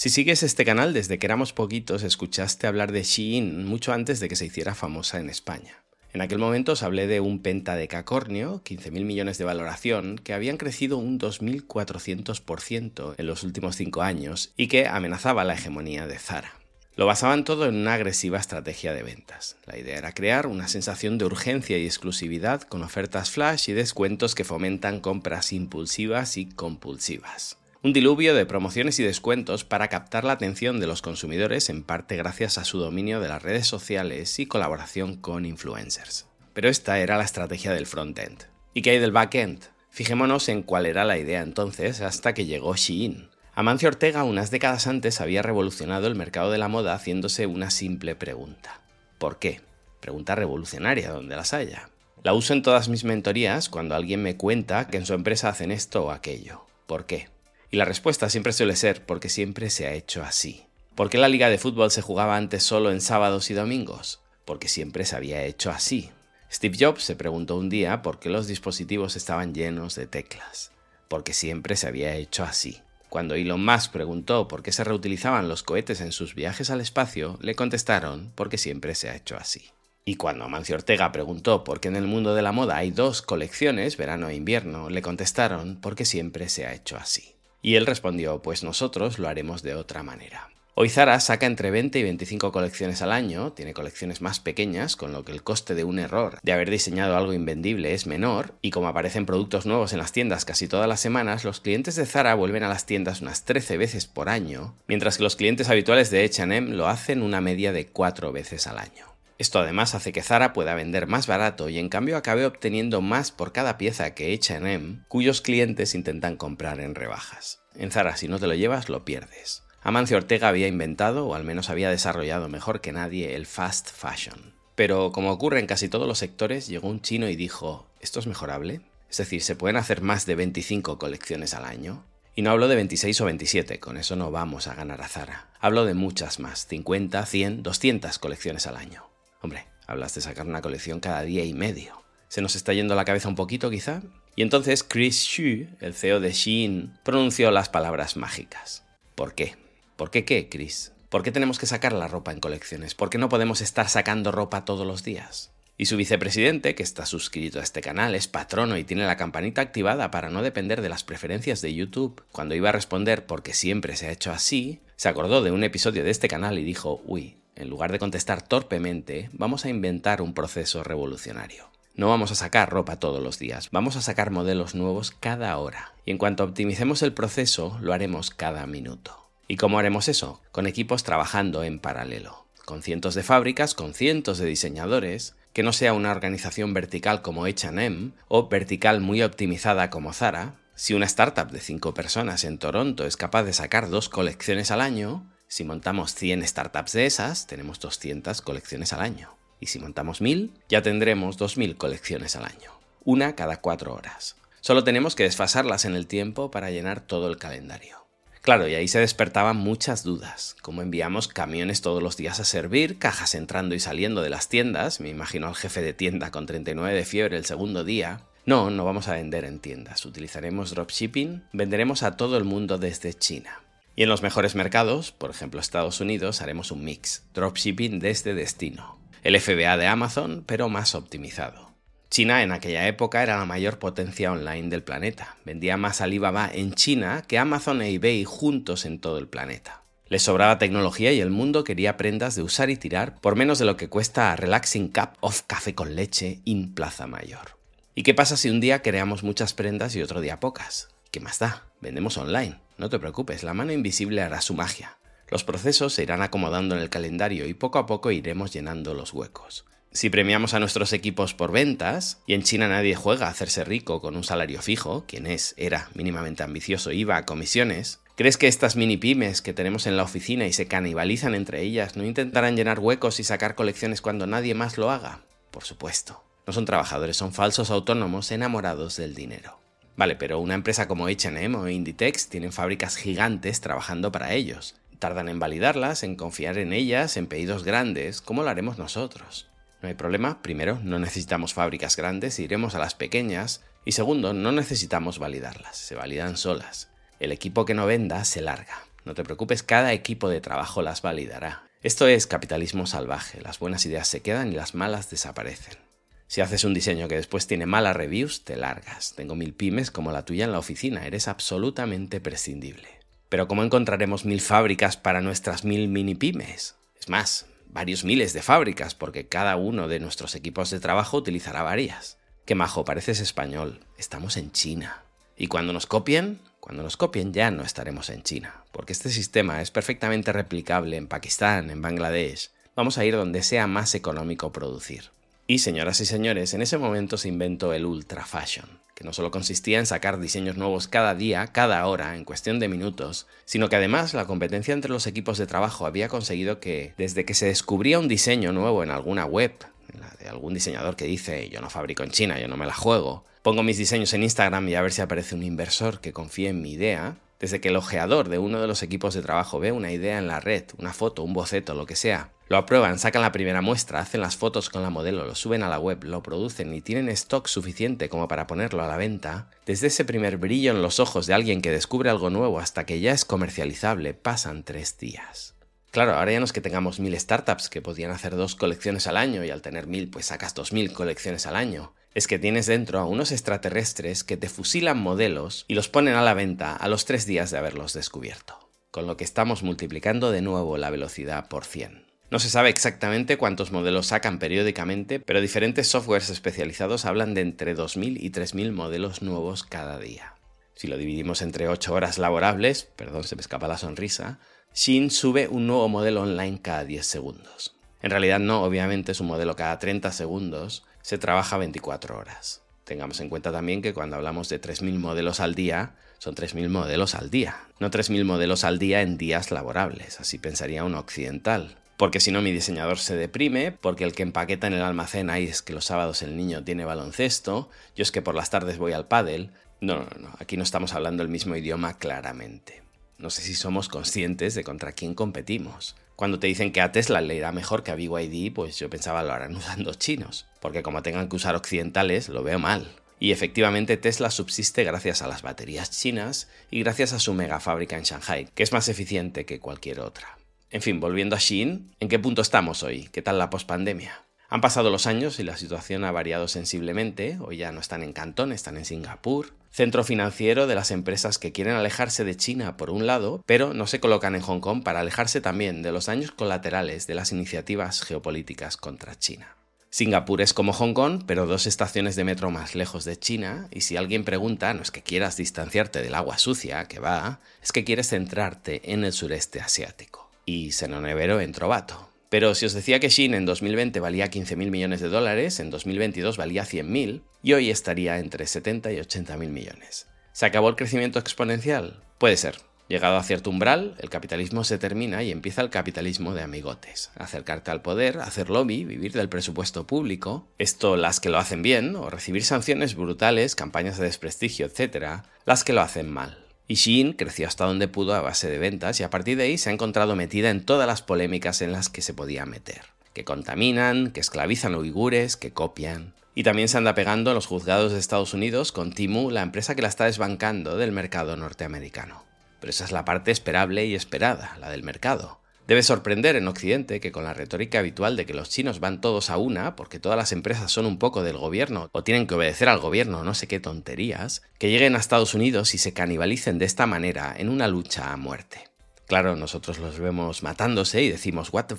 Si sigues este canal desde que éramos poquitos, escuchaste hablar de Shein mucho antes de que se hiciera famosa en España. En aquel momento os hablé de un pentadecacornio, 15.000 millones de valoración, que habían crecido un 2.400% en los últimos 5 años y que amenazaba la hegemonía de Zara. Lo basaban todo en una agresiva estrategia de ventas. La idea era crear una sensación de urgencia y exclusividad con ofertas flash y descuentos que fomentan compras impulsivas y compulsivas. Un diluvio de promociones y descuentos para captar la atención de los consumidores en parte gracias a su dominio de las redes sociales y colaboración con influencers. Pero esta era la estrategia del front-end. ¿Y qué hay del back-end? Fijémonos en cuál era la idea entonces hasta que llegó Shein. Amancio Ortega unas décadas antes había revolucionado el mercado de la moda haciéndose una simple pregunta. ¿Por qué? Pregunta revolucionaria donde las haya. La uso en todas mis mentorías cuando alguien me cuenta que en su empresa hacen esto o aquello. ¿Por qué? Y la respuesta siempre suele ser porque siempre se ha hecho así. ¿Por qué la liga de fútbol se jugaba antes solo en sábados y domingos? Porque siempre se había hecho así. Steve Jobs se preguntó un día por qué los dispositivos estaban llenos de teclas. Porque siempre se había hecho así. Cuando Elon Musk preguntó por qué se reutilizaban los cohetes en sus viajes al espacio, le contestaron porque siempre se ha hecho así. Y cuando Amancio Ortega preguntó por qué en el mundo de la moda hay dos colecciones, verano e invierno, le contestaron porque siempre se ha hecho así. Y él respondió, pues nosotros lo haremos de otra manera. Hoy Zara saca entre 20 y 25 colecciones al año, tiene colecciones más pequeñas, con lo que el coste de un error de haber diseñado algo invendible es menor, y como aparecen productos nuevos en las tiendas casi todas las semanas, los clientes de Zara vuelven a las tiendas unas 13 veces por año, mientras que los clientes habituales de H&M lo hacen una media de 4 veces al año. Esto además hace que Zara pueda vender más barato y en cambio acabe obteniendo más por cada pieza que H&M, cuyos clientes intentan comprar en rebajas. En Zara si no te lo llevas lo pierdes. Amancio Ortega había inventado, o al menos había desarrollado mejor que nadie, el fast fashion. Pero como ocurre en casi todos los sectores, llegó un chino y dijo, ¿esto es mejorable? Es decir, ¿se pueden hacer más de 25 colecciones al año? Y no hablo de 26 o 27, con eso no vamos a ganar a Zara. Hablo de muchas más, 50, 100, 200 colecciones al año. Hombre, hablas de sacar una colección cada día y medio. ¿Se nos está yendo la cabeza un poquito quizá? Y entonces Chris Xu, el CEO de Shein, pronunció las palabras mágicas. ¿Por qué? ¿Por qué qué, Chris? ¿Por qué tenemos que sacar la ropa en colecciones? ¿Por qué no podemos estar sacando ropa todos los días? Y su vicepresidente, que está suscrito a este canal, es patrono y tiene la campanita activada para no depender de las preferencias de YouTube, cuando iba a responder porque siempre se ha hecho así, se acordó de un episodio de este canal y dijo, uy, en lugar de contestar torpemente, vamos a inventar un proceso revolucionario. No vamos a sacar ropa todos los días, vamos a sacar modelos nuevos cada hora. Y en cuanto optimicemos el proceso, lo haremos cada minuto. ¿Y cómo haremos eso? Con equipos trabajando en paralelo. Con cientos de fábricas, con cientos de diseñadores, que no sea una organización vertical como HM o vertical muy optimizada como Zara. Si una startup de 5 personas en Toronto es capaz de sacar dos colecciones al año, si montamos 100 startups de esas, tenemos 200 colecciones al año. Y si montamos 1000, ya tendremos 2000 colecciones al año. Una cada 4 horas. Solo tenemos que desfasarlas en el tiempo para llenar todo el calendario. Claro, y ahí se despertaban muchas dudas. Como enviamos camiones todos los días a servir, cajas entrando y saliendo de las tiendas, me imagino al jefe de tienda con 39 de fiebre el segundo día. No, no vamos a vender en tiendas, utilizaremos dropshipping, venderemos a todo el mundo desde China. Y en los mejores mercados, por ejemplo Estados Unidos, haremos un mix, dropshipping desde destino. El FBA de Amazon, pero más optimizado. China en aquella época era la mayor potencia online del planeta. Vendía más Alibaba en China que Amazon e eBay juntos en todo el planeta. Les sobraba tecnología y el mundo quería prendas de usar y tirar por menos de lo que cuesta Relaxing Cup of Café con leche in Plaza Mayor. ¿Y qué pasa si un día creamos muchas prendas y otro día pocas? ¿Qué más da? Vendemos online. No te preocupes, la mano invisible hará su magia. Los procesos se irán acomodando en el calendario y poco a poco iremos llenando los huecos. Si premiamos a nuestros equipos por ventas, y en China nadie juega a hacerse rico con un salario fijo, quien es, era mínimamente ambicioso, iba a comisiones, ¿crees que estas mini pymes que tenemos en la oficina y se canibalizan entre ellas no intentarán llenar huecos y sacar colecciones cuando nadie más lo haga? Por supuesto. No son trabajadores, son falsos autónomos enamorados del dinero. Vale, pero una empresa como HM o Inditex tienen fábricas gigantes trabajando para ellos. Tardan en validarlas, en confiar en ellas, en pedidos grandes. ¿Cómo lo haremos nosotros? No hay problema. Primero, no necesitamos fábricas grandes, iremos a las pequeñas. Y segundo, no necesitamos validarlas, se validan solas. El equipo que no venda se larga. No te preocupes, cada equipo de trabajo las validará. Esto es capitalismo salvaje, las buenas ideas se quedan y las malas desaparecen. Si haces un diseño que después tiene malas reviews, te largas. Tengo mil pymes como la tuya en la oficina, eres absolutamente prescindible. Pero ¿cómo encontraremos mil fábricas para nuestras mil mini pymes? Es más, varios miles de fábricas, porque cada uno de nuestros equipos de trabajo utilizará varias. Qué majo, pareces español. Estamos en China. Y cuando nos copien, cuando nos copien ya no estaremos en China, porque este sistema es perfectamente replicable en Pakistán, en Bangladesh. Vamos a ir donde sea más económico producir. Y señoras y señores, en ese momento se inventó el ultra fashion, que no solo consistía en sacar diseños nuevos cada día, cada hora, en cuestión de minutos, sino que además la competencia entre los equipos de trabajo había conseguido que, desde que se descubría un diseño nuevo en alguna web, la de algún diseñador que dice yo no fabrico en China, yo no me la juego, pongo mis diseños en Instagram y a ver si aparece un inversor que confíe en mi idea, desde que el ojeador de uno de los equipos de trabajo ve una idea en la red, una foto, un boceto, lo que sea, lo aprueban, sacan la primera muestra, hacen las fotos con la modelo, lo suben a la web, lo producen y tienen stock suficiente como para ponerlo a la venta, desde ese primer brillo en los ojos de alguien que descubre algo nuevo hasta que ya es comercializable pasan tres días. Claro, ahora ya no es que tengamos mil startups que podían hacer dos colecciones al año y al tener mil pues sacas dos mil colecciones al año. Es que tienes dentro a unos extraterrestres que te fusilan modelos y los ponen a la venta a los tres días de haberlos descubierto. Con lo que estamos multiplicando de nuevo la velocidad por 100. No se sabe exactamente cuántos modelos sacan periódicamente, pero diferentes softwares especializados hablan de entre 2.000 y 3.000 modelos nuevos cada día. Si lo dividimos entre 8 horas laborables, perdón, se me escapa la sonrisa, Shin sube un nuevo modelo online cada 10 segundos. En realidad no, obviamente es un modelo cada 30 segundos, se trabaja 24 horas. Tengamos en cuenta también que cuando hablamos de 3.000 modelos al día, son 3.000 modelos al día, no 3.000 modelos al día en días laborables, así pensaría un occidental. Porque si no mi diseñador se deprime, porque el que empaqueta en el almacén ahí es que los sábados el niño tiene baloncesto, yo es que por las tardes voy al pádel. No, no, no, aquí no estamos hablando el mismo idioma claramente. No sé si somos conscientes de contra quién competimos. Cuando te dicen que a Tesla le irá mejor que a BYD, pues yo pensaba lo harán usando chinos, porque como tengan que usar occidentales, lo veo mal. Y efectivamente Tesla subsiste gracias a las baterías chinas y gracias a su mega fábrica en Shanghai, que es más eficiente que cualquier otra. En fin, volviendo a Shein, ¿en qué punto estamos hoy? ¿Qué tal la pospandemia? Han pasado los años y la situación ha variado sensiblemente. Hoy ya no están en Cantón, están en Singapur. Centro financiero de las empresas que quieren alejarse de China por un lado, pero no se colocan en Hong Kong para alejarse también de los daños colaterales de las iniciativas geopolíticas contra China. Singapur es como Hong Kong, pero dos estaciones de metro más lejos de China, y si alguien pregunta, no es que quieras distanciarte del agua sucia, que va, es que quieres centrarte en el sureste asiático. Y Senonevero en Trovato, pero si os decía que Shin en 2020 valía 15.000 millones de dólares, en 2022 valía 100.000 y hoy estaría entre 70 y 80.000 millones. ¿Se acabó el crecimiento exponencial? Puede ser. Llegado a cierto umbral, el capitalismo se termina y empieza el capitalismo de amigotes. Acercarte al poder, hacer lobby, vivir del presupuesto público, esto las que lo hacen bien, o recibir sanciones brutales, campañas de desprestigio, etc., las que lo hacen mal. Y Shein creció hasta donde pudo a base de ventas y a partir de ahí se ha encontrado metida en todas las polémicas en las que se podía meter. Que contaminan, que esclavizan a uigures, que copian. Y también se anda pegando en los juzgados de Estados Unidos con Timu, la empresa que la está desbancando del mercado norteamericano. Pero esa es la parte esperable y esperada, la del mercado. Debe sorprender en Occidente que con la retórica habitual de que los chinos van todos a una, porque todas las empresas son un poco del gobierno o tienen que obedecer al gobierno, no sé qué tonterías, que lleguen a Estados Unidos y se canibalicen de esta manera en una lucha a muerte. Claro, nosotros los vemos matándose y decimos, what the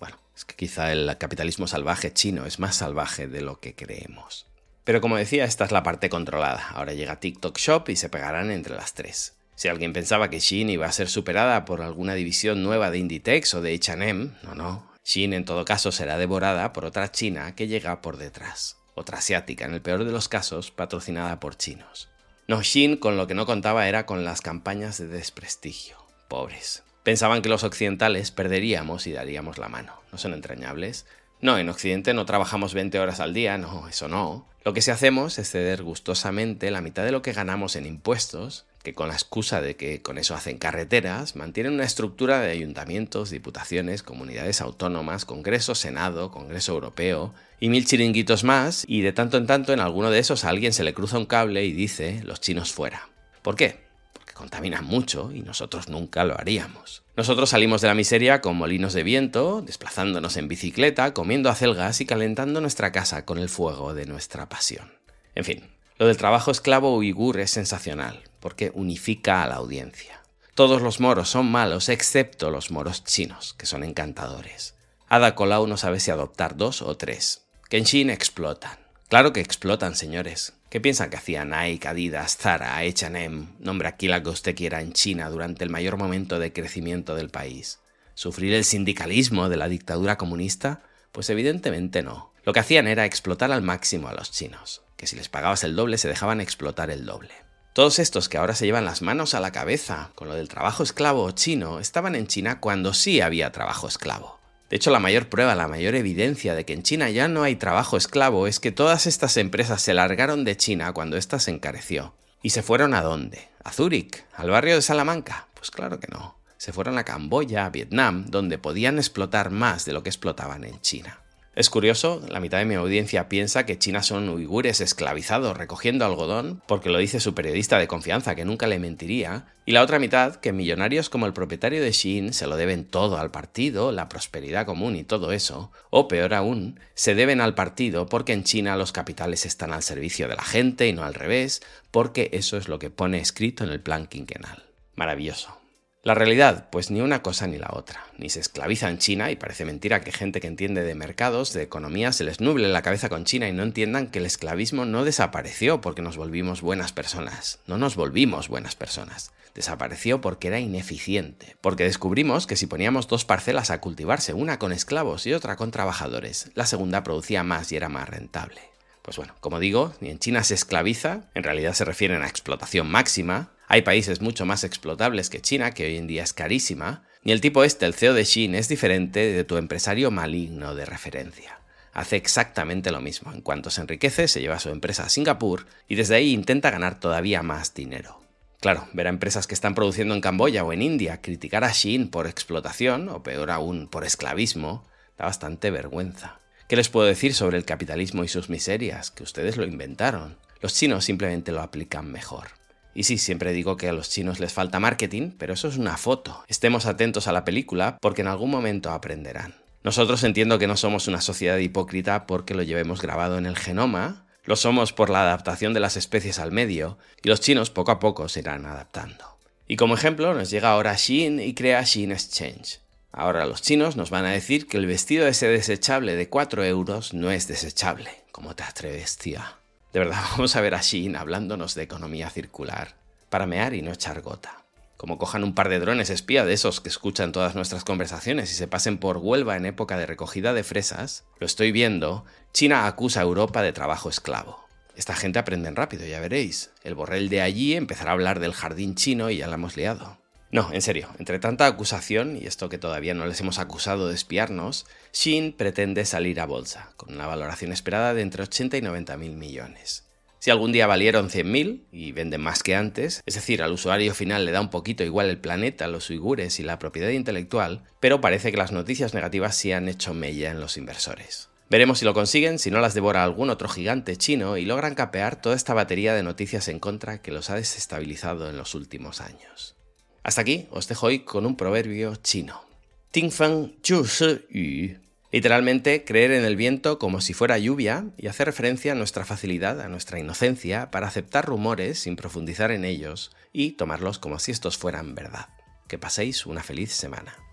Bueno, es que quizá el capitalismo salvaje chino es más salvaje de lo que creemos. Pero como decía, esta es la parte controlada. Ahora llega TikTok Shop y se pegarán entre las tres. Si alguien pensaba que Shein iba a ser superada por alguna división nueva de Inditex o de H&M, no, no. Shein en todo caso será devorada por otra china que llega por detrás. Otra asiática, en el peor de los casos, patrocinada por chinos. No, Shein con lo que no contaba era con las campañas de desprestigio. Pobres. Pensaban que los occidentales perderíamos y daríamos la mano. ¿No son entrañables? No, en Occidente no trabajamos 20 horas al día, no, eso no. Lo que sí hacemos es ceder gustosamente la mitad de lo que ganamos en impuestos que con la excusa de que con eso hacen carreteras, mantienen una estructura de ayuntamientos, diputaciones, comunidades autónomas, Congreso, Senado, Congreso Europeo y mil chiringuitos más, y de tanto en tanto en alguno de esos a alguien se le cruza un cable y dice los chinos fuera. ¿Por qué? contaminan mucho y nosotros nunca lo haríamos. Nosotros salimos de la miseria con molinos de viento, desplazándonos en bicicleta, comiendo acelgas y calentando nuestra casa con el fuego de nuestra pasión. En fin, lo del trabajo esclavo uigur es sensacional, porque unifica a la audiencia. Todos los moros son malos excepto los moros chinos, que son encantadores. Ada Colau no sabe si adoptar dos o tres. Kenshin explotan. Claro que explotan, señores. ¿Qué piensan que hacían Nike, Adidas, Zara, H&M, nombre aquí la que usted quiera en China durante el mayor momento de crecimiento del país? ¿Sufrir el sindicalismo de la dictadura comunista? Pues evidentemente no. Lo que hacían era explotar al máximo a los chinos, que si les pagabas el doble se dejaban explotar el doble. Todos estos que ahora se llevan las manos a la cabeza con lo del trabajo esclavo chino estaban en China cuando sí había trabajo esclavo. De hecho, la mayor prueba, la mayor evidencia de que en China ya no hay trabajo esclavo es que todas estas empresas se largaron de China cuando ésta se encareció. ¿Y se fueron a dónde? ¿A Zúrich? ¿Al barrio de Salamanca? Pues claro que no. Se fueron a Camboya, a Vietnam, donde podían explotar más de lo que explotaban en China. Es curioso, la mitad de mi audiencia piensa que China son uigures esclavizados recogiendo algodón, porque lo dice su periodista de confianza, que nunca le mentiría, y la otra mitad que millonarios como el propietario de Shein se lo deben todo al partido, la prosperidad común y todo eso, o peor aún, se deben al partido porque en China los capitales están al servicio de la gente y no al revés, porque eso es lo que pone escrito en el plan quinquenal. Maravilloso. La realidad, pues ni una cosa ni la otra. Ni se esclaviza en China, y parece mentira que gente que entiende de mercados, de economía, se les nuble la cabeza con China y no entiendan que el esclavismo no desapareció porque nos volvimos buenas personas. No nos volvimos buenas personas. Desapareció porque era ineficiente. Porque descubrimos que si poníamos dos parcelas a cultivarse, una con esclavos y otra con trabajadores, la segunda producía más y era más rentable. Pues bueno, como digo, ni en China se esclaviza, en realidad se refieren a explotación máxima, hay países mucho más explotables que China, que hoy en día es carísima, ni el tipo este, el CEO de Xin, es diferente de tu empresario maligno de referencia. Hace exactamente lo mismo. En cuanto se enriquece, se lleva su empresa a Singapur y desde ahí intenta ganar todavía más dinero. Claro, ver a empresas que están produciendo en Camboya o en India criticar a Xin por explotación, o peor aún, por esclavismo, da bastante vergüenza. ¿Qué les puedo decir sobre el capitalismo y sus miserias? Que ustedes lo inventaron. Los chinos simplemente lo aplican mejor. Y sí, siempre digo que a los chinos les falta marketing, pero eso es una foto. Estemos atentos a la película porque en algún momento aprenderán. Nosotros entiendo que no somos una sociedad hipócrita porque lo llevemos grabado en el genoma, lo somos por la adaptación de las especies al medio, y los chinos poco a poco se irán adaptando. Y como ejemplo nos llega ahora Shein y crea Shein Exchange. Ahora los chinos nos van a decir que el vestido ese desechable de 4 euros no es desechable. ¿Cómo te atreves, tía? De verdad, vamos a ver a Shin hablándonos de economía circular, para mear y no echar gota. Como cojan un par de drones espía de esos que escuchan todas nuestras conversaciones y se pasen por Huelva en época de recogida de fresas, lo estoy viendo, China acusa a Europa de trabajo esclavo. Esta gente aprenden rápido, ya veréis. El borrell de allí empezará a hablar del jardín chino y ya la hemos liado. No, en serio, entre tanta acusación, y esto que todavía no les hemos acusado de espiarnos, Shin pretende salir a bolsa, con una valoración esperada de entre 80 y 90 mil millones. Si algún día valieron 100.000 y venden más que antes, es decir, al usuario final le da un poquito igual el planeta, los uigures y la propiedad intelectual, pero parece que las noticias negativas sí han hecho mella en los inversores. Veremos si lo consiguen, si no las devora algún otro gigante chino y logran capear toda esta batería de noticias en contra que los ha desestabilizado en los últimos años. Hasta aquí os dejo hoy con un proverbio chino. Tingfeng Yu Literalmente, creer en el viento como si fuera lluvia y hacer referencia a nuestra facilidad, a nuestra inocencia, para aceptar rumores sin profundizar en ellos y tomarlos como si estos fueran verdad. Que paséis una feliz semana.